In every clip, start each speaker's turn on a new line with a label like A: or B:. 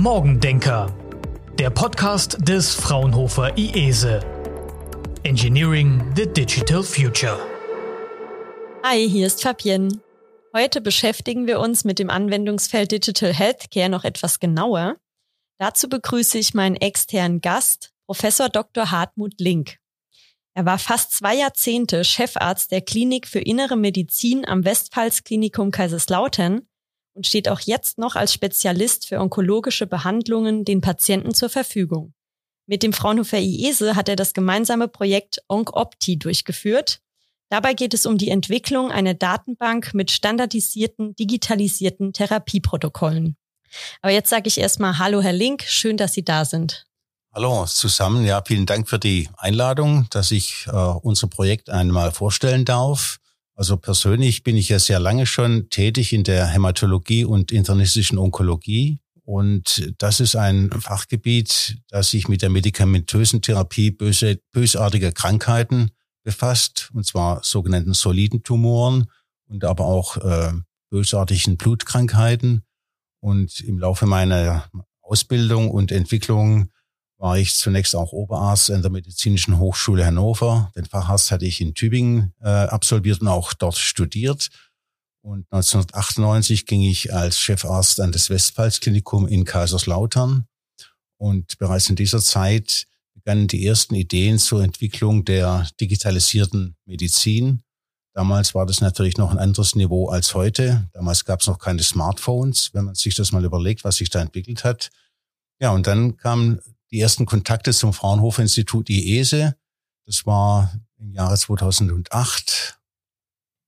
A: Morgendenker, der Podcast des Fraunhofer IESE. Engineering the Digital Future.
B: Hi, hier ist Fabienne. Heute beschäftigen wir uns mit dem Anwendungsfeld Digital Healthcare noch etwas genauer. Dazu begrüße ich meinen externen Gast, Professor Dr. Hartmut Link. Er war fast zwei Jahrzehnte Chefarzt der Klinik für Innere Medizin am Westpfalzklinikum Kaiserslautern und steht auch jetzt noch als Spezialist für onkologische Behandlungen den Patienten zur Verfügung. Mit dem Fraunhofer IESE hat er das gemeinsame Projekt OnkOpti durchgeführt. Dabei geht es um die Entwicklung einer Datenbank mit standardisierten, digitalisierten Therapieprotokollen. Aber jetzt sage ich erstmal Hallo, Herr Link. Schön, dass Sie da sind.
C: Hallo zusammen. Ja, vielen Dank für die Einladung, dass ich äh, unser Projekt einmal vorstellen darf. Also persönlich bin ich ja sehr lange schon tätig in der Hämatologie und internistischen Onkologie. Und das ist ein Fachgebiet, das sich mit der medikamentösen Therapie böse, bösartiger Krankheiten befasst, und zwar sogenannten soliden Tumoren und aber auch äh, bösartigen Blutkrankheiten. Und im Laufe meiner Ausbildung und Entwicklung war ich zunächst auch Oberarzt an der Medizinischen Hochschule Hannover. Den Facharzt hatte ich in Tübingen äh, absolviert und auch dort studiert. Und 1998 ging ich als Chefarzt an das Westpfalzklinikum in Kaiserslautern. Und bereits in dieser Zeit begannen die ersten Ideen zur Entwicklung der digitalisierten Medizin. Damals war das natürlich noch ein anderes Niveau als heute. Damals gab es noch keine Smartphones, wenn man sich das mal überlegt, was sich da entwickelt hat. Ja, und dann kam die ersten Kontakte zum Fraunhofer Institut IESE. Das war im Jahre 2008.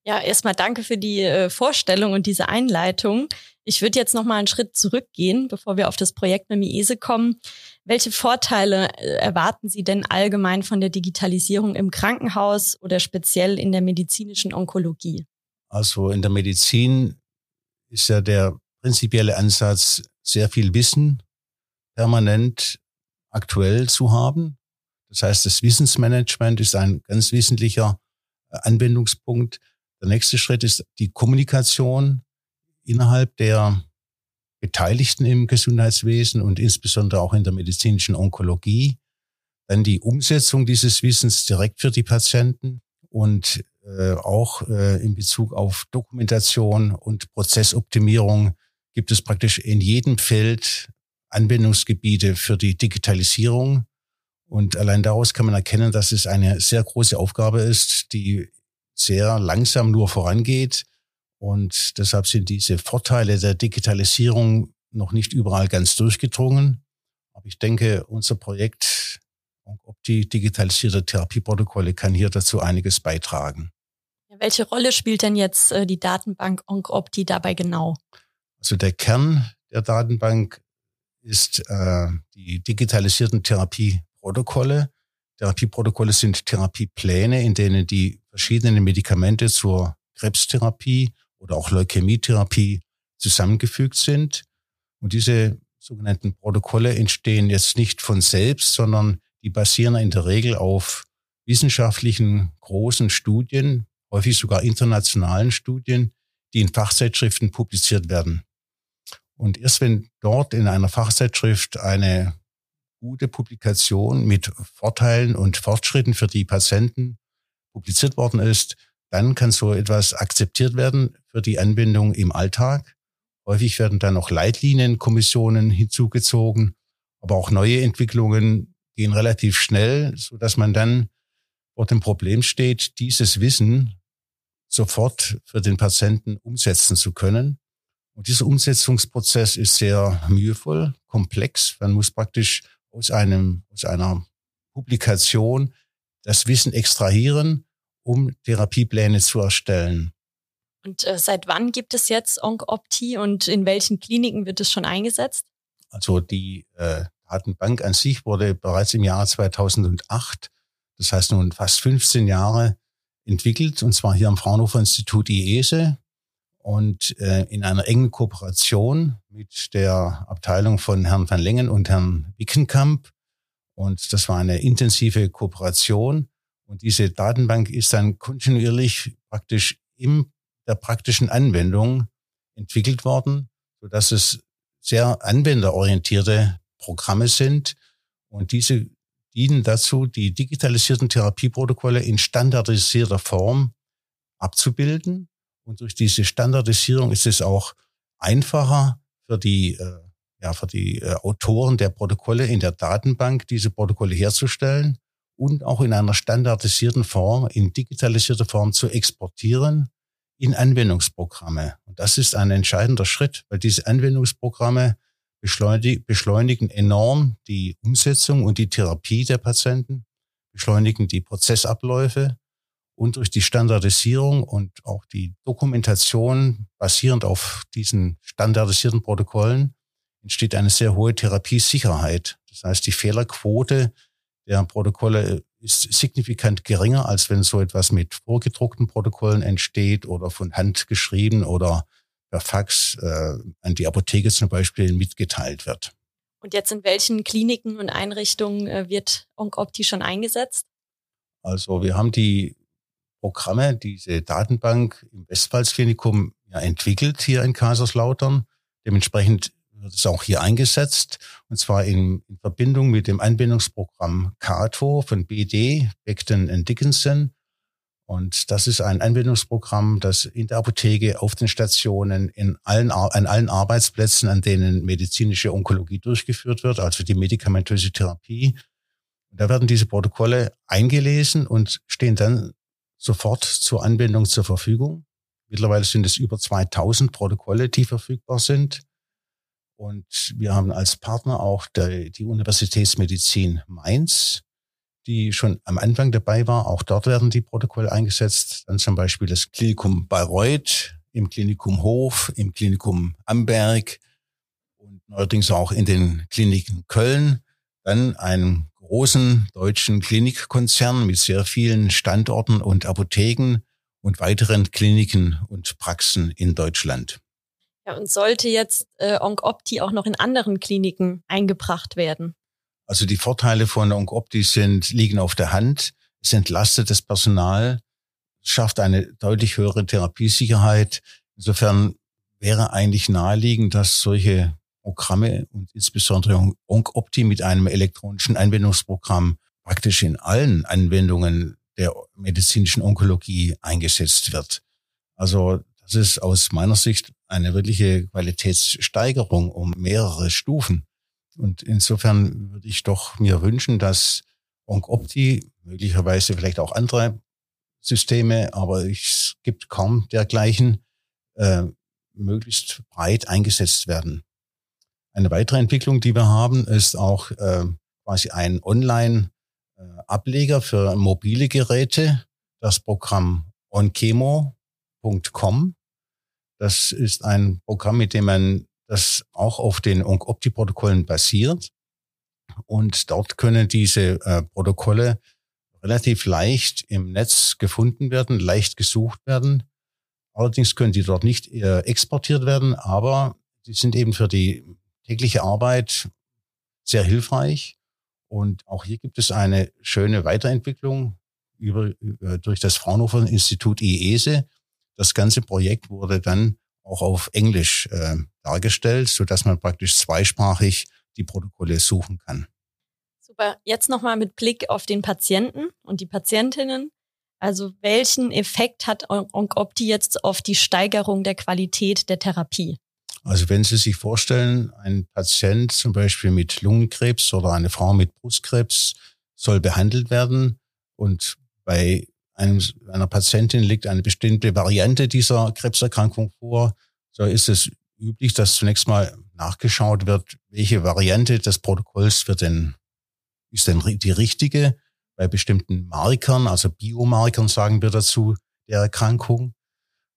B: Ja, erstmal danke für die äh, Vorstellung und diese Einleitung. Ich würde jetzt noch mal einen Schritt zurückgehen, bevor wir auf das Projekt mit IESE kommen. Welche Vorteile äh, erwarten Sie denn allgemein von der Digitalisierung im Krankenhaus oder speziell in der medizinischen Onkologie?
C: Also in der Medizin ist ja der prinzipielle Ansatz, sehr viel Wissen permanent aktuell zu haben. Das heißt, das Wissensmanagement ist ein ganz wesentlicher äh, Anwendungspunkt. Der nächste Schritt ist die Kommunikation innerhalb der Beteiligten im Gesundheitswesen und insbesondere auch in der medizinischen Onkologie. Dann die Umsetzung dieses Wissens direkt für die Patienten und äh, auch äh, in Bezug auf Dokumentation und Prozessoptimierung gibt es praktisch in jedem Feld Anwendungsgebiete für die Digitalisierung. Und allein daraus kann man erkennen, dass es eine sehr große Aufgabe ist, die sehr langsam nur vorangeht. Und deshalb sind diese Vorteile der Digitalisierung noch nicht überall ganz durchgedrungen. Aber ich denke, unser Projekt Opti digitalisierte Therapieprotokolle kann hier dazu einiges beitragen.
B: Welche Rolle spielt denn jetzt äh, die Datenbank OnCopti dabei genau?
C: Also der Kern der Datenbank ist äh, die digitalisierten Therapieprotokolle. Therapieprotokolle sind Therapiepläne, in denen die verschiedenen Medikamente zur Krebstherapie oder auch Leukämietherapie zusammengefügt sind. Und diese sogenannten Protokolle entstehen jetzt nicht von selbst, sondern die basieren in der Regel auf wissenschaftlichen großen Studien, häufig sogar internationalen Studien, die in Fachzeitschriften publiziert werden. Und erst wenn dort in einer Fachzeitschrift eine gute Publikation mit Vorteilen und Fortschritten für die Patienten publiziert worden ist, dann kann so etwas akzeptiert werden für die Anwendung im Alltag. Häufig werden dann noch Leitlinienkommissionen hinzugezogen, aber auch neue Entwicklungen gehen relativ schnell, so dass man dann vor dem Problem steht, dieses Wissen sofort für den Patienten umsetzen zu können. Und dieser Umsetzungsprozess ist sehr mühevoll, komplex. Man muss praktisch aus einem, aus einer Publikation das Wissen extrahieren, um Therapiepläne zu erstellen.
B: Und äh, seit wann gibt es jetzt OnkOpti und in welchen Kliniken wird es schon eingesetzt?
C: Also die äh, Datenbank an sich wurde bereits im Jahr 2008, das heißt nun fast 15 Jahre, entwickelt, und zwar hier am Fraunhofer Institut IESE und äh, in einer engen Kooperation mit der Abteilung von Herrn van Lengen und Herrn Wickenkamp. Und das war eine intensive Kooperation. Und diese Datenbank ist dann kontinuierlich praktisch in der praktischen Anwendung entwickelt worden, so dass es sehr anwenderorientierte Programme sind. Und diese dienen dazu, die digitalisierten Therapieprotokolle in standardisierter Form abzubilden. Und durch diese Standardisierung ist es auch einfacher für die, äh, ja, für die äh, Autoren der Protokolle in der Datenbank, diese Protokolle herzustellen und auch in einer standardisierten Form, in digitalisierter Form zu exportieren in Anwendungsprogramme. Und das ist ein entscheidender Schritt, weil diese Anwendungsprogramme beschleunigen enorm die Umsetzung und die Therapie der Patienten, beschleunigen die Prozessabläufe und durch die Standardisierung und auch die Dokumentation basierend auf diesen standardisierten Protokollen entsteht eine sehr hohe Therapiesicherheit. Das heißt, die Fehlerquote der Protokolle ist signifikant geringer, als wenn so etwas mit vorgedruckten Protokollen entsteht oder von Hand geschrieben oder per Fax äh, an die Apotheke zum Beispiel mitgeteilt wird.
B: Und jetzt in welchen Kliniken und Einrichtungen äh, wird OncOpti schon eingesetzt?
C: Also wir haben die Programme, diese Datenbank im Westpfalzklinikum ja, entwickelt hier in Kaiserslautern. Dementsprechend wird es auch hier eingesetzt, und zwar in, in Verbindung mit dem Anwendungsprogramm Cato von BD, Beckton Dickinson. Und das ist ein Anwendungsprogramm, das in der Apotheke, auf den Stationen, in allen, an allen Arbeitsplätzen, an denen medizinische Onkologie durchgeführt wird, also die medikamentöse Therapie. Da werden diese Protokolle eingelesen und stehen dann sofort zur Anwendung zur Verfügung. Mittlerweile sind es über 2000 Protokolle, die verfügbar sind. Und wir haben als Partner auch die Universitätsmedizin Mainz, die schon am Anfang dabei war. Auch dort werden die Protokolle eingesetzt. Dann zum Beispiel das Klinikum Bayreuth, im Klinikum Hof, im Klinikum Amberg und neuerdings auch in den Kliniken Köln. Dann einen großen deutschen Klinikkonzern mit sehr vielen Standorten und Apotheken und weiteren Kliniken und Praxen in Deutschland.
B: Ja, und sollte jetzt äh, OncOpti auch noch in anderen Kliniken eingebracht werden?
C: Also die Vorteile von OncOpti sind, liegen auf der Hand. Es entlastet das Personal, schafft eine deutlich höhere Therapiesicherheit. Insofern wäre eigentlich naheliegend, dass solche Programme und insbesondere OncOpti mit einem elektronischen Anwendungsprogramm praktisch in allen Anwendungen der medizinischen Onkologie eingesetzt wird. Also das ist aus meiner Sicht eine wirkliche Qualitätssteigerung um mehrere Stufen. Und insofern würde ich doch mir wünschen, dass OncOpti, möglicherweise vielleicht auch andere Systeme, aber es gibt kaum dergleichen, äh, möglichst breit eingesetzt werden. Eine weitere Entwicklung, die wir haben, ist auch äh, quasi ein Online-Ableger für mobile Geräte, das Programm onchemo.com. Das ist ein Programm, mit dem man das auch auf den ONC-Opti-Protokollen basiert. Und dort können diese äh, Protokolle relativ leicht im Netz gefunden werden, leicht gesucht werden. Allerdings können die dort nicht äh, exportiert werden, aber die sind eben für die tägliche Arbeit sehr hilfreich. Und auch hier gibt es eine schöne Weiterentwicklung über, durch das Fraunhofer Institut IESE. Das ganze Projekt wurde dann auch auf Englisch äh, dargestellt, so dass man praktisch zweisprachig die Protokolle suchen kann.
B: Super. Jetzt nochmal mit Blick auf den Patienten und die Patientinnen. Also welchen Effekt hat OncOpti jetzt auf die Steigerung der Qualität der Therapie?
C: Also wenn Sie sich vorstellen, ein Patient zum Beispiel mit Lungenkrebs oder eine Frau mit Brustkrebs soll behandelt werden und bei einem, einer Patientin liegt eine bestimmte Variante dieser Krebserkrankung vor, so ist es üblich, dass zunächst mal nachgeschaut wird, welche Variante des Protokolls wird denn, ist denn die richtige bei bestimmten Markern, also Biomarkern sagen wir dazu, der Erkrankung.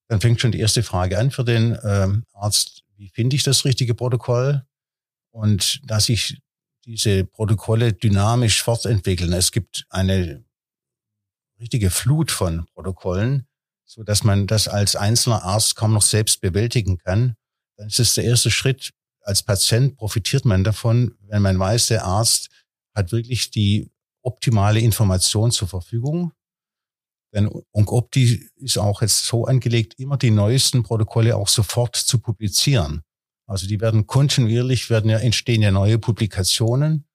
C: Dann fängt schon die erste Frage an für den ähm, Arzt, wie finde ich das richtige Protokoll? Und dass sich diese Protokolle dynamisch fortentwickeln. Es gibt eine richtige Flut von Protokollen, so dass man das als einzelner Arzt kaum noch selbst bewältigen kann. Dann ist es der erste Schritt. Als Patient profitiert man davon, wenn man weiß, der Arzt hat wirklich die optimale Information zur Verfügung. Denn OncOpti ist auch jetzt so angelegt, immer die neuesten Protokolle auch sofort zu publizieren. Also die werden kontinuierlich, werden ja entstehen ja neue Publikationen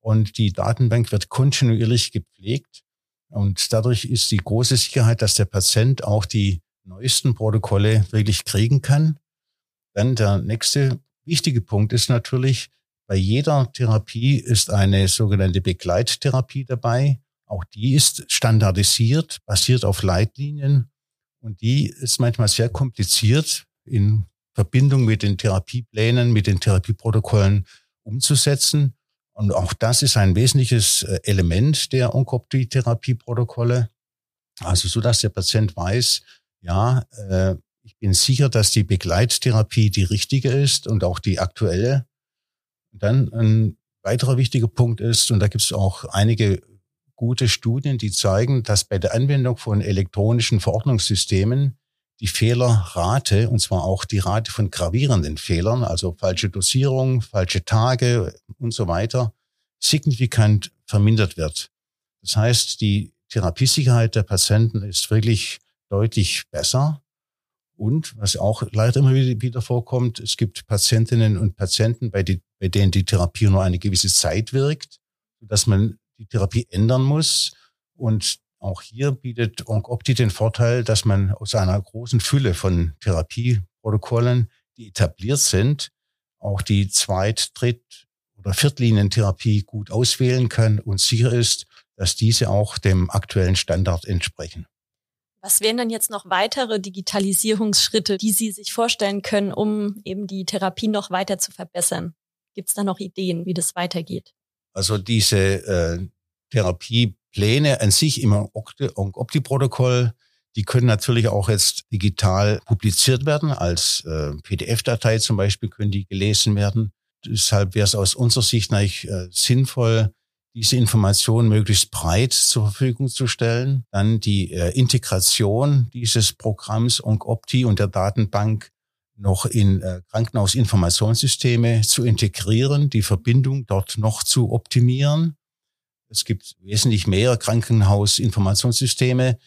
C: und die Datenbank wird kontinuierlich gepflegt. Und dadurch ist die große Sicherheit, dass der Patient auch die neuesten Protokolle wirklich kriegen kann. Dann der nächste wichtige Punkt ist natürlich, bei jeder Therapie ist eine sogenannte Begleittherapie dabei. Auch die ist standardisiert, basiert auf Leitlinien und die ist manchmal sehr kompliziert in Verbindung mit den Therapieplänen, mit den Therapieprotokollen umzusetzen. Und auch das ist ein wesentliches äh, Element der Onkoptie-Therapieprotokolle. Also so, dass der Patient weiß, ja, äh, ich bin sicher, dass die Begleittherapie die richtige ist und auch die aktuelle. Und dann ein weiterer wichtiger Punkt ist, und da gibt es auch einige gute Studien, die zeigen, dass bei der Anwendung von elektronischen Verordnungssystemen die Fehlerrate, und zwar auch die Rate von gravierenden Fehlern, also falsche Dosierung, falsche Tage und so weiter, signifikant vermindert wird. Das heißt, die Therapiesicherheit der Patienten ist wirklich deutlich besser. Und was auch leider immer wieder vorkommt, es gibt Patientinnen und Patienten, bei, die, bei denen die Therapie nur eine gewisse Zeit wirkt, dass man die Therapie ändern muss. Und auch hier bietet OncOpti den Vorteil, dass man aus einer großen Fülle von Therapieprotokollen, die etabliert sind, auch die Zweit-, Dritt- oder Viertlinientherapie gut auswählen kann und sicher ist, dass diese auch dem aktuellen Standard entsprechen.
B: Was wären dann jetzt noch weitere Digitalisierungsschritte, die Sie sich vorstellen können, um eben die Therapie noch weiter zu verbessern? Gibt es da noch Ideen, wie das weitergeht?
C: Also diese äh, Therapiepläne an sich im Opti-Protokoll, die können natürlich auch jetzt digital publiziert werden. Als äh, PDF-Datei zum Beispiel können die gelesen werden. Deshalb wäre es aus unserer Sicht eigentlich äh, sinnvoll, diese Information möglichst breit zur Verfügung zu stellen. Dann die äh, Integration dieses Programms OncOpti und der Datenbank noch in äh, Krankenhausinformationssysteme zu integrieren, die Verbindung dort noch zu optimieren. Es gibt wesentlich mehr Krankenhausinformationssysteme,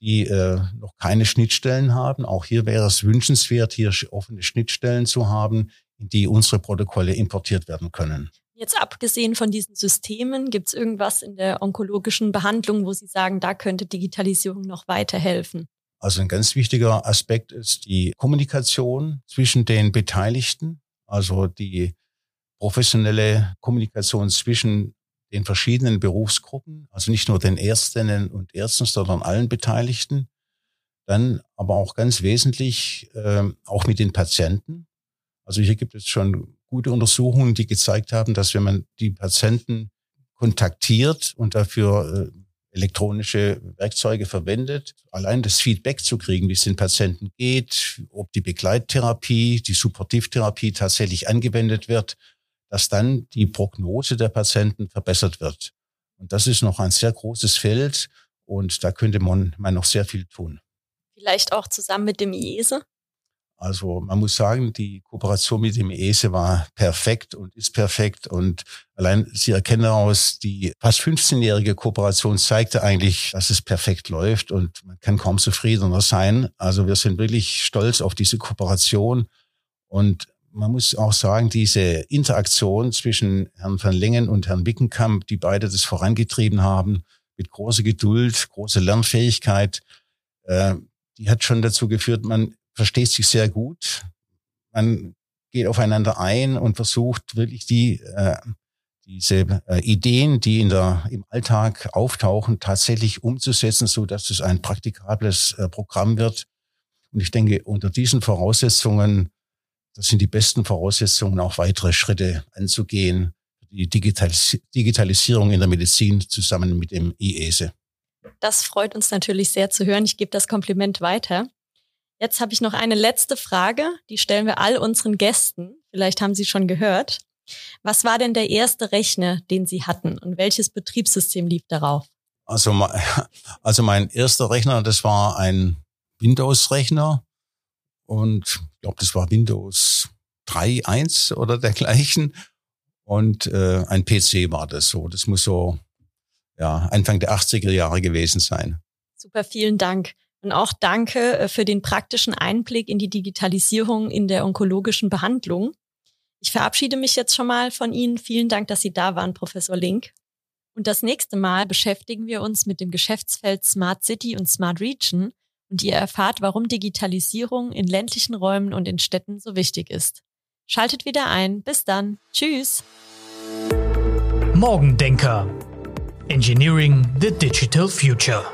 C: die äh, noch keine Schnittstellen haben. Auch hier wäre es wünschenswert, hier offene Schnittstellen zu haben, in die unsere Protokolle importiert werden können.
B: Jetzt abgesehen von diesen Systemen, gibt es irgendwas in der onkologischen Behandlung, wo Sie sagen, da könnte Digitalisierung noch weiterhelfen?
C: Also ein ganz wichtiger Aspekt ist die Kommunikation zwischen den Beteiligten, also die professionelle Kommunikation zwischen den verschiedenen Berufsgruppen, also nicht nur den Ärztinnen und Ärzten, sondern allen Beteiligten. Dann aber auch ganz wesentlich äh, auch mit den Patienten. Also hier gibt es schon gute Untersuchungen, die gezeigt haben, dass wenn man die Patienten kontaktiert und dafür äh, elektronische Werkzeuge verwendet, allein das Feedback zu kriegen, wie es den Patienten geht, ob die Begleittherapie, die Supportivtherapie tatsächlich angewendet wird, dass dann die Prognose der Patienten verbessert wird. Und das ist noch ein sehr großes Feld und da könnte man, man noch sehr viel tun.
B: Vielleicht auch zusammen mit dem IESE?
C: Also man muss sagen, die Kooperation mit dem ESE war perfekt und ist perfekt. Und allein Sie erkennen daraus, die fast 15-jährige Kooperation zeigte eigentlich, dass es perfekt läuft und man kann kaum zufriedener sein. Also wir sind wirklich stolz auf diese Kooperation. Und man muss auch sagen, diese Interaktion zwischen Herrn van Lengen und Herrn Wickenkamp, die beide das vorangetrieben haben, mit großer Geduld, großer Lernfähigkeit, äh, die hat schon dazu geführt, man versteht sich sehr gut. Man geht aufeinander ein und versucht wirklich die äh, diese äh, Ideen, die in der im Alltag auftauchen, tatsächlich umzusetzen, so dass es ein praktikables äh, Programm wird. Und ich denke, unter diesen Voraussetzungen, das sind die besten Voraussetzungen, auch weitere Schritte anzugehen, die Digitalis Digitalisierung in der Medizin zusammen mit dem IESE.
B: Das freut uns natürlich sehr zu hören. Ich gebe das Kompliment weiter. Jetzt habe ich noch eine letzte Frage, die stellen wir all unseren Gästen. Vielleicht haben Sie schon gehört. Was war denn der erste Rechner, den Sie hatten und welches Betriebssystem lief darauf?
C: Also, also mein erster Rechner, das war ein Windows-Rechner und ich glaube, das war Windows 3.1 oder dergleichen und äh, ein PC war das so. Das muss so ja Anfang der 80er Jahre gewesen sein.
B: Super, vielen Dank. Und auch danke äh, für den praktischen Einblick in die Digitalisierung in der onkologischen Behandlung. Ich verabschiede mich jetzt schon mal von Ihnen. Vielen Dank, dass Sie da waren, Professor Link. Und das nächste Mal beschäftigen wir uns mit dem Geschäftsfeld Smart City und Smart Region und ihr erfahrt, warum Digitalisierung in ländlichen Räumen und in Städten so wichtig ist. Schaltet wieder ein. Bis dann. Tschüss.
A: Morgendenker. Engineering the Digital Future.